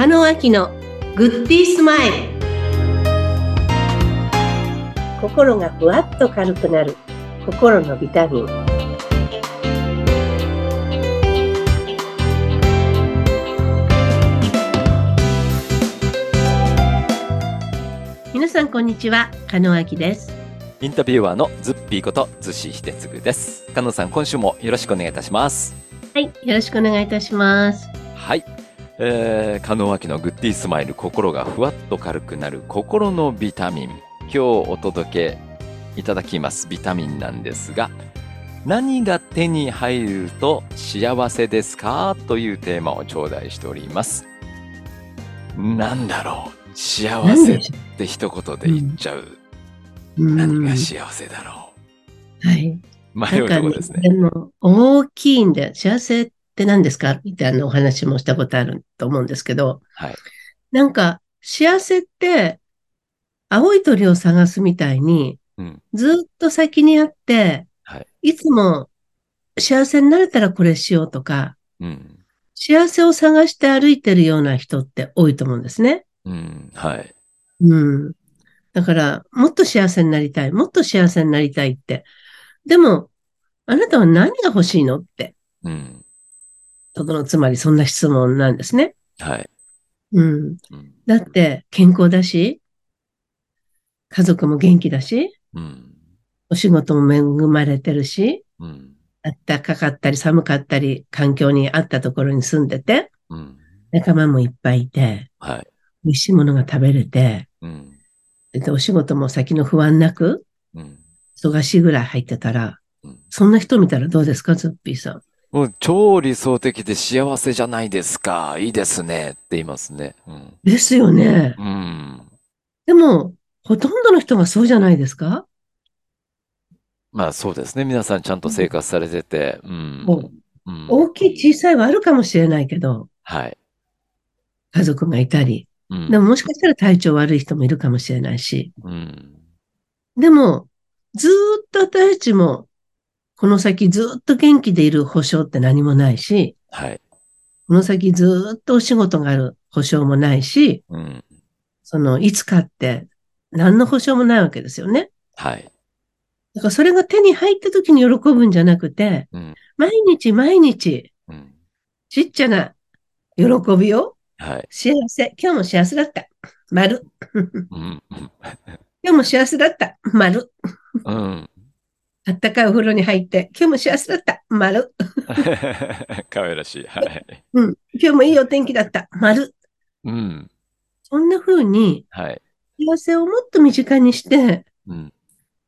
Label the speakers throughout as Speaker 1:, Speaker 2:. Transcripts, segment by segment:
Speaker 1: 中野明のグッディースマイル心がふわっと軽くなる心のビタミン皆さんこんにちは加野明です
Speaker 2: インタビュアーのズッピーことズシヒデツグです。加納さん、今週もよろしくお願いいたします。
Speaker 1: はいよろしくお願いいたします
Speaker 2: はい。えー、加納明のグッディースマイル、心がふわっと軽くなる心のビタミン。今日お届けいただきますビタミンなんですが、何が手に入ると幸せですかというテーマを頂戴しております。なんだろう幸せって一言で言っちゃう。何が幸せだろ
Speaker 1: う。はい。
Speaker 2: う。迷うところですね。
Speaker 1: でも、大きいんで、幸せって何ですか？みたいなお話もしたことあると思うんですけど、
Speaker 2: はい。
Speaker 1: なんか、幸せって、青い鳥を探すみたいに、
Speaker 2: うん。
Speaker 1: ずっと先にあって、
Speaker 2: はい。
Speaker 1: いつも幸せになれたらこれしようとか、
Speaker 2: うん。
Speaker 1: 幸せを探して歩いてるような人って多いと思うんですね。
Speaker 2: うん。はい。
Speaker 1: うん。だから、もっと幸せになりたい、もっと幸せになりたいって。でも、あなたは何が欲しいのって。
Speaker 2: うん。
Speaker 1: とこの、つまりそんな質問なんですね。
Speaker 2: はい。
Speaker 1: うん。
Speaker 2: うん。
Speaker 1: だって、健康だし、家族も元気だし、
Speaker 2: うん。
Speaker 1: お仕事も恵まれてるし、
Speaker 2: うん。
Speaker 1: 暖かかったり寒かったり、環境に合ったところに住んでて、
Speaker 2: うん。
Speaker 1: 仲間もいっぱいいて、
Speaker 2: はい。
Speaker 1: 美味しいものが食べれて、
Speaker 2: うん。
Speaker 1: で、お仕事も先の不安なく、
Speaker 2: うん。
Speaker 1: 忙しいぐらい入ってたら、
Speaker 2: うん
Speaker 1: そんな人見たらどうですか、ズッピーさん？
Speaker 2: もう超理想的で幸せじゃないですか。いいですね。って言いますね。うん。
Speaker 1: ですよね。
Speaker 2: うん。
Speaker 1: でも、ほとんどの人がそうじゃないですか？
Speaker 2: まあそうですね。皆さんちゃんと生活されてて。うん。
Speaker 1: こう
Speaker 2: うん。
Speaker 1: 大きい小さいはあるかもしれないけど、
Speaker 2: はい。
Speaker 1: 家族がいたり、
Speaker 2: うん。
Speaker 1: でももしかしたら体調悪い人もいるかもしれないし、
Speaker 2: うん。
Speaker 1: でも、ずーっと私たちも、この先ずっと元気でいる保証って何もないし、
Speaker 2: はい。
Speaker 1: この先ずーっとお仕事がある保証もないし、
Speaker 2: うん。
Speaker 1: その、いつかって何の保証もないわけですよね。
Speaker 2: はい。
Speaker 1: だからそれが手に入った時に喜ぶんじゃなくて、
Speaker 2: うん。
Speaker 1: 毎日毎日、
Speaker 2: うん。
Speaker 1: ちっちゃな喜びを、
Speaker 2: はい。
Speaker 1: 幸せ、今日も幸せだった。丸。
Speaker 2: うん。
Speaker 1: 今日も幸せだった。丸。
Speaker 2: うん。
Speaker 1: あったかいお風呂に入って、今日も幸せだった。丸。
Speaker 2: 可愛らしい。はい。
Speaker 1: うん。今日もいいお天気だった。丸。
Speaker 2: うん。
Speaker 1: そんな風に、
Speaker 2: はい。
Speaker 1: 幸せをもっと身近にして、
Speaker 2: うん。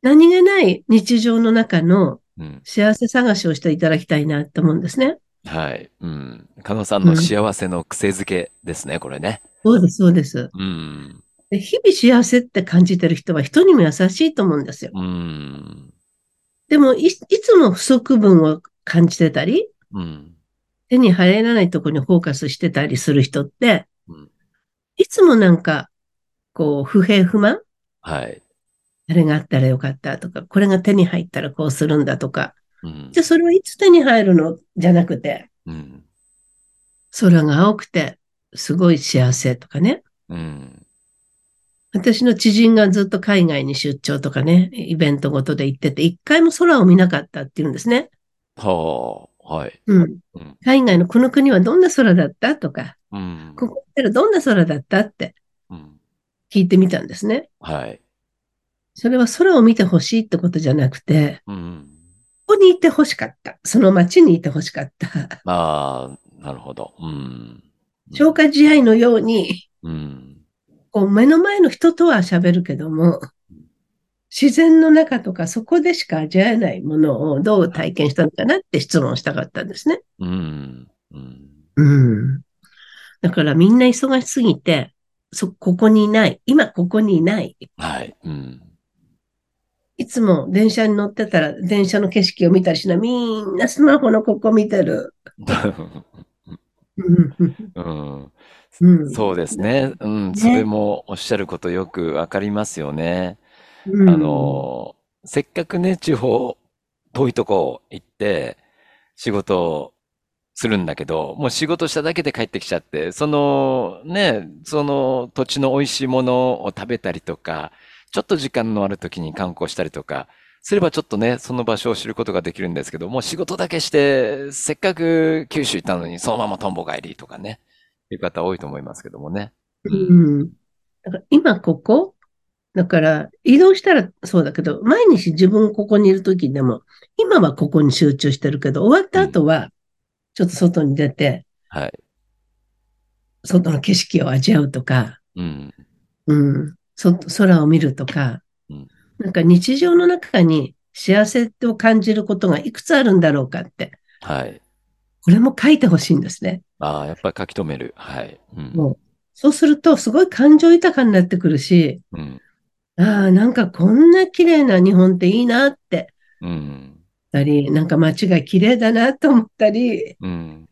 Speaker 1: 何気ない日常の中の
Speaker 2: うん。
Speaker 1: 幸せ探しをしていただきたいなと思うんですね。
Speaker 2: はい。うん。加納さんの幸せの癖づけですね、これね。
Speaker 1: そうです、そうです。
Speaker 2: うん。
Speaker 1: で日々幸せって感じてる人は人にも優しいと思うんですよ。
Speaker 2: うん。
Speaker 1: でもい、いつも不足分を感じてたり、
Speaker 2: うん。
Speaker 1: 手に入らないところにフォーカスしてたりする人って、
Speaker 2: うん
Speaker 1: いつもなんか、こう、不平不満？
Speaker 2: はい。
Speaker 1: あれがあったらよかったとか、これが手に入ったらこうするんだとか、
Speaker 2: うん
Speaker 1: じゃあそれはいつ手に入るの？じゃなくて、
Speaker 2: うん。
Speaker 1: 空が青くて、すごい幸せとかね。
Speaker 2: うん。
Speaker 1: 私の知人がずっと海外に出張とかね、イベントごとで行ってて、一回も空を見なかったって言うんですね。
Speaker 2: はあ。はい。
Speaker 1: うん。
Speaker 2: うん。
Speaker 1: 海外のこの国はどんな空だったとか、
Speaker 2: うん。
Speaker 1: ここ行ったらどんな空だったって
Speaker 2: うん。
Speaker 1: 聞いてみたんですね。
Speaker 2: はい。
Speaker 1: それは空を見てほしいってことじゃなくて、
Speaker 2: うん。
Speaker 1: ここにいてほしかった。その街にいてほしかった。
Speaker 2: ああ、なるほど。うん。
Speaker 1: 消化試合のように、
Speaker 2: うん。
Speaker 1: こう目の前の人とは喋るけども、自然の中とかそこでしか味わえないものをどう体験したのかなって質問したかったんですね。
Speaker 2: うん。うん。
Speaker 1: うん。だからみんな忙しすぎて、そ、ここにいない。今ここにいない。
Speaker 2: はい。うん。
Speaker 1: いつも電車に乗ってたら電車の景色を見たりしない。みんなスマホのここ見てる。う ん
Speaker 2: うん。
Speaker 1: うん
Speaker 2: そうですね。うん。
Speaker 1: ね
Speaker 2: それもおっしゃることよくわかりますよね。
Speaker 1: うん
Speaker 2: あの、せっかくね、地方、遠いとこ行って、仕事するんだけど、もう仕事しただけで帰ってきちゃって、そのね、その土地の美味しいものを食べたりとか、ちょっと時間のある時に観光したりとか、すればちょっとね、その場所を知ることができるんですけど、もう仕事だけして、せっかく九州行ったのに、そのままトンボ帰りとかね、いう方多いと思いますけどもね。
Speaker 1: うん。だから今ここだから移動したらそうだけど、毎日自分ここにいるときでも、今はここに集中してるけど、終わった後は、ちょっと外に出て、
Speaker 2: はい。
Speaker 1: 外の景色を味わうとか、
Speaker 2: うん。
Speaker 1: うん、そ、空を見るとか
Speaker 2: うん、
Speaker 1: なんか日常の中に幸せを感じることがいくつあるんだろうかって、
Speaker 2: はい。
Speaker 1: これも書いてほしいんですね。
Speaker 2: ああ、やっぱり書き留める。はい。うん。
Speaker 1: もう、そうするとすごい感情豊かになってくるし、
Speaker 2: うん。
Speaker 1: ああ、なんかこんな綺麗な日本っていいなって、
Speaker 2: うん。
Speaker 1: たり、なんか街が綺麗だなと思ったり、
Speaker 2: うん。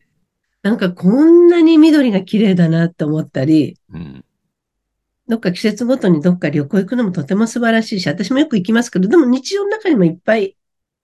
Speaker 1: なんかこんなに緑が綺麗だなと思ったり、
Speaker 2: うん。
Speaker 1: どっか季節ごとにどっか旅行行くのもとても素晴らしいし、私もよく行きますけど、でも日常の中にもいっぱい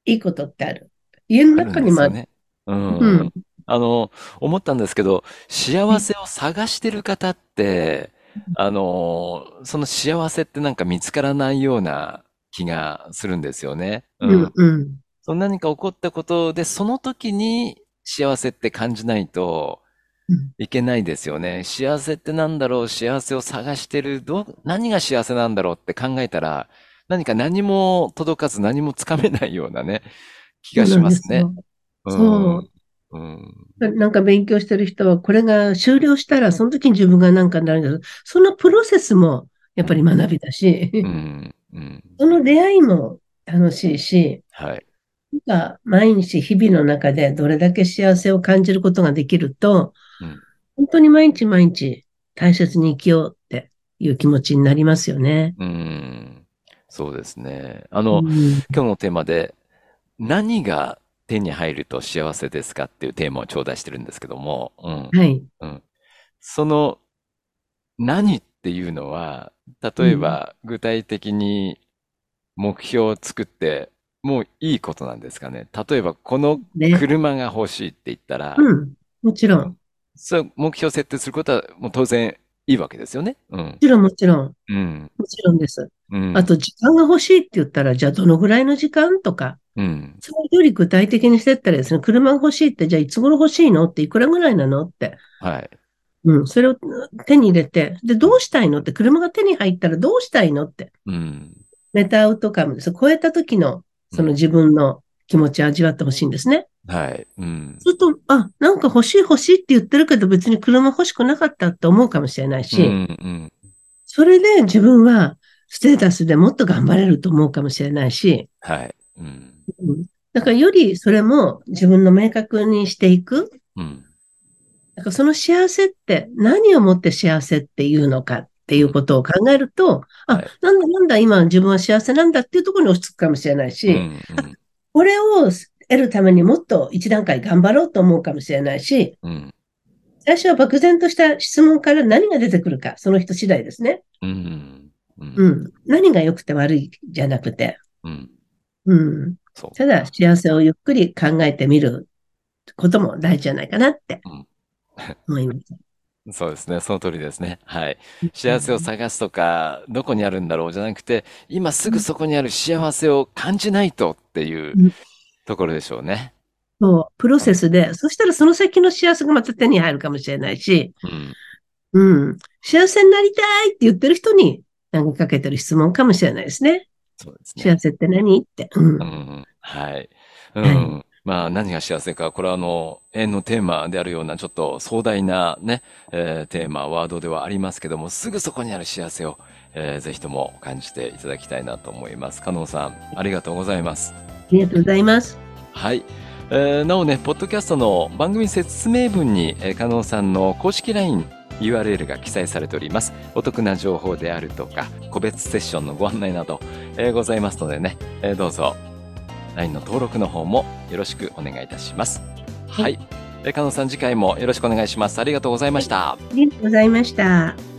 Speaker 1: いいことってある。家の中にもある。
Speaker 2: ね。うん。
Speaker 1: うん
Speaker 2: あの、思ったんですけど、幸せを探してる方って、あの、その幸せってなんか見つからないような気がするんですよね。う
Speaker 1: うんん、。うん。
Speaker 2: その何か起こったことで、その時に幸せって感じないと
Speaker 1: うん
Speaker 2: いけないですよね。幸せってなんだろう？幸せを探してる。どう、何が幸せなんだろうって考えたら、何か何も届かず何もつかめないようなね、気がしますね。
Speaker 1: そうなんですよそう
Speaker 2: うん。
Speaker 1: なんか勉強してる人は、これが終了したら、その時に自分が何かになるんだけど、そのプロセスもやっぱり学びだし、
Speaker 2: うん。うん。
Speaker 1: その出会いも楽しいし、
Speaker 2: はい。
Speaker 1: なんか毎日日々の中でどれだけ幸せを感じることができると、
Speaker 2: うん
Speaker 1: 本当に毎日毎日大切に生きようっていう気持ちになりますよね。
Speaker 2: うん。そうですね。あの、
Speaker 1: うん
Speaker 2: 今日のテーマで、何が手に入ると幸せですかっていうテーマを頂戴してるんですけども、うん。
Speaker 1: はい。
Speaker 2: その何っていうのは、例えば具体的に目標を作ってもういいことなんですかね。例えばこの
Speaker 1: ね。
Speaker 2: 車が欲しいって言ったら、
Speaker 1: うん。もちろん。も
Speaker 2: そう目標を設定することはもう当然いいわけですよね。うん。
Speaker 1: ちろん、もちろん。
Speaker 2: うん。
Speaker 1: もちろんです。
Speaker 2: うん。
Speaker 1: あと、時間が欲しいって言ったら、じゃあどのぐらいの時間とか、
Speaker 2: うん。
Speaker 1: それより具体的にしてったらですね、車が欲しいって、じゃあいつ頃欲しいのっていくらぐらいなのって。
Speaker 2: はい。
Speaker 1: うん。それを手に入れて、で、どうしたいのって、車が手に入ったらどうしたいのって。
Speaker 2: うん。
Speaker 1: メタアウトカムです。超えた時の、その自分の気持ちを味わってほしいんですね。
Speaker 2: はい。うん。
Speaker 1: すると、あ、なんか欲しい欲しいって言ってるけど別に車欲しくなかったって思うかもしれないし、
Speaker 2: うん。うん。
Speaker 1: それで自分はステータスでもっと頑張れると思うかもしれないし、
Speaker 2: はい。うん。
Speaker 1: うんだからよりそれも自分の明確にしていく。
Speaker 2: うん。
Speaker 1: だからその幸せって何をもって幸せっていうのかっていうことを考えると、あ
Speaker 2: はい、
Speaker 1: なんだなんだ今自分は幸せなんだっていうところに落ち着くかもしれないし、
Speaker 2: うん。
Speaker 1: これを得るためにもっと一段階頑張ろうと思うかもしれないし、
Speaker 2: うん。
Speaker 1: 最初は漠然とした質問から何が出てくるか、その人次第ですね。
Speaker 2: うん。うん。
Speaker 1: うん。何が良くて悪いじゃなくて、
Speaker 2: うん。
Speaker 1: うん。ただ幸せをゆっくり考えてみることも大事じゃないかなって
Speaker 2: うん
Speaker 1: 思います。
Speaker 2: そうですね。その通りですね。はい。幸せを探すとか、どこにあるんだろうじゃなくて、今すぐそこにある幸せを感じないとっていう
Speaker 1: うん
Speaker 2: ところでしょうね。
Speaker 1: そう、プロセスで、そしたらその先の幸せがまた手に入るかもしれないし、
Speaker 2: うん。
Speaker 1: うん。幸せになりたいって言ってる人に投げかけてる質問かもしれないですね。
Speaker 2: そうですね。
Speaker 1: 幸せって何？って。うん
Speaker 2: う。ん。はい。う
Speaker 1: はい
Speaker 2: ん。まあ、何が幸せか、これはあの、永遠のテーマであるような、ちょっと壮大なね、えーテーマ、ワードではありますけども、すぐそこにある幸せを、えーぜひとも感じていただきたいなと思います。加納さん、ありがとうございます。
Speaker 1: ありがとうございます。
Speaker 2: はい。えーなおね、ポッドキャストの番組説明文に、えー、加納さんの公式 LINE、URL が記載されております。お得な情報であるとか、個別セッションのご案内など、えーございますのでね、えーどうぞ、LINE の登録の方もよろしくお願いいたします。はい。えー加納さん、次回もよろしくお願いします。ありがとうございました。
Speaker 1: ありがとうございました。